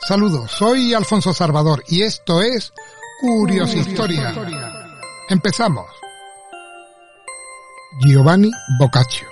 Saludos, soy Alfonso Salvador y esto es Curios Historia. Empezamos. Giovanni Boccaccio.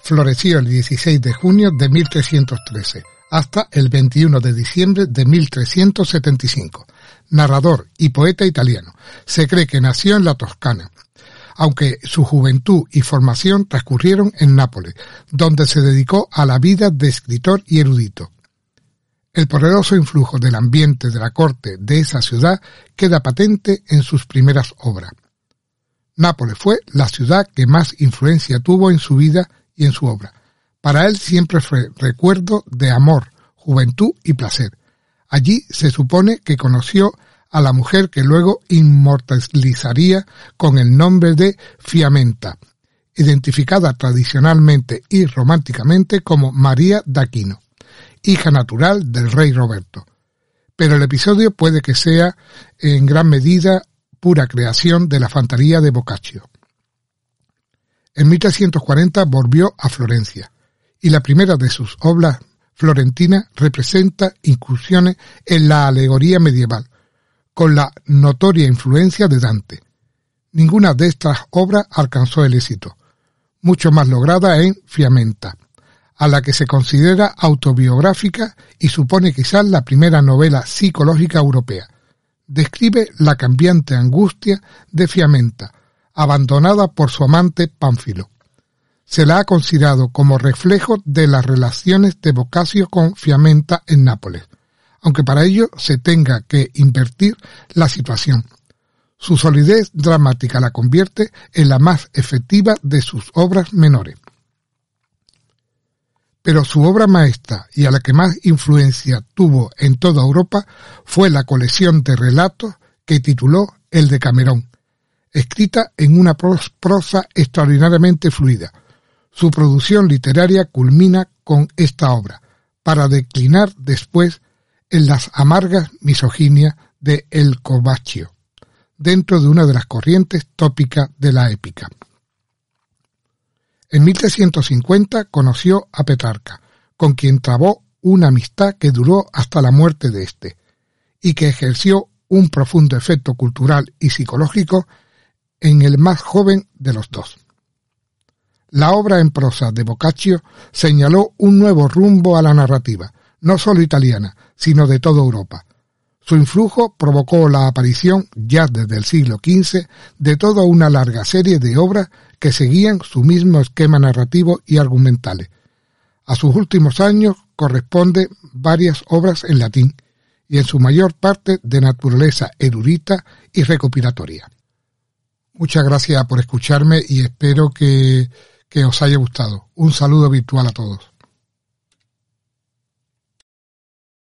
Floreció el 16 de junio de 1313 hasta el 21 de diciembre de 1375. Narrador y poeta italiano. Se cree que nació en la Toscana, aunque su juventud y formación transcurrieron en Nápoles, donde se dedicó a la vida de escritor y erudito. El poderoso influjo del ambiente de la corte de esa ciudad queda patente en sus primeras obras. Nápoles fue la ciudad que más influencia tuvo en su vida y en su obra. Para él siempre fue recuerdo de amor, juventud y placer. Allí se supone que conoció a la mujer que luego inmortalizaría con el nombre de Fiamenta, identificada tradicionalmente y románticamente como María d'Aquino hija natural del rey Roberto. Pero el episodio puede que sea en gran medida pura creación de la fantasía de Boccaccio. En 1340 volvió a Florencia y la primera de sus obras florentinas representa incursiones en la alegoría medieval, con la notoria influencia de Dante. Ninguna de estas obras alcanzó el éxito, mucho más lograda en Fiamenta, a la que se considera autobiográfica y supone quizás la primera novela psicológica europea. Describe la cambiante angustia de Fiamenta, abandonada por su amante Pánfilo. Se la ha considerado como reflejo de las relaciones de Boccaccio con Fiamenta en Nápoles, aunque para ello se tenga que invertir la situación. Su solidez dramática la convierte en la más efectiva de sus obras menores pero su obra maestra y a la que más influencia tuvo en toda Europa fue la colección de relatos que tituló El de Camerón, escrita en una prosa extraordinariamente fluida. Su producción literaria culmina con esta obra, para declinar después en las amargas misoginias de El Covaccio, dentro de una de las corrientes tópicas de la épica. En 1350 conoció a Petrarca, con quien trabó una amistad que duró hasta la muerte de éste, y que ejerció un profundo efecto cultural y psicológico en el más joven de los dos. La obra en prosa de Boccaccio señaló un nuevo rumbo a la narrativa, no solo italiana, sino de toda Europa. Su influjo provocó la aparición, ya desde el siglo XV, de toda una larga serie de obras que seguían su mismo esquema narrativo y argumentales. A sus últimos años corresponde varias obras en latín y en su mayor parte de naturaleza erudita y recopilatoria. Muchas gracias por escucharme y espero que, que os haya gustado. Un saludo virtual a todos.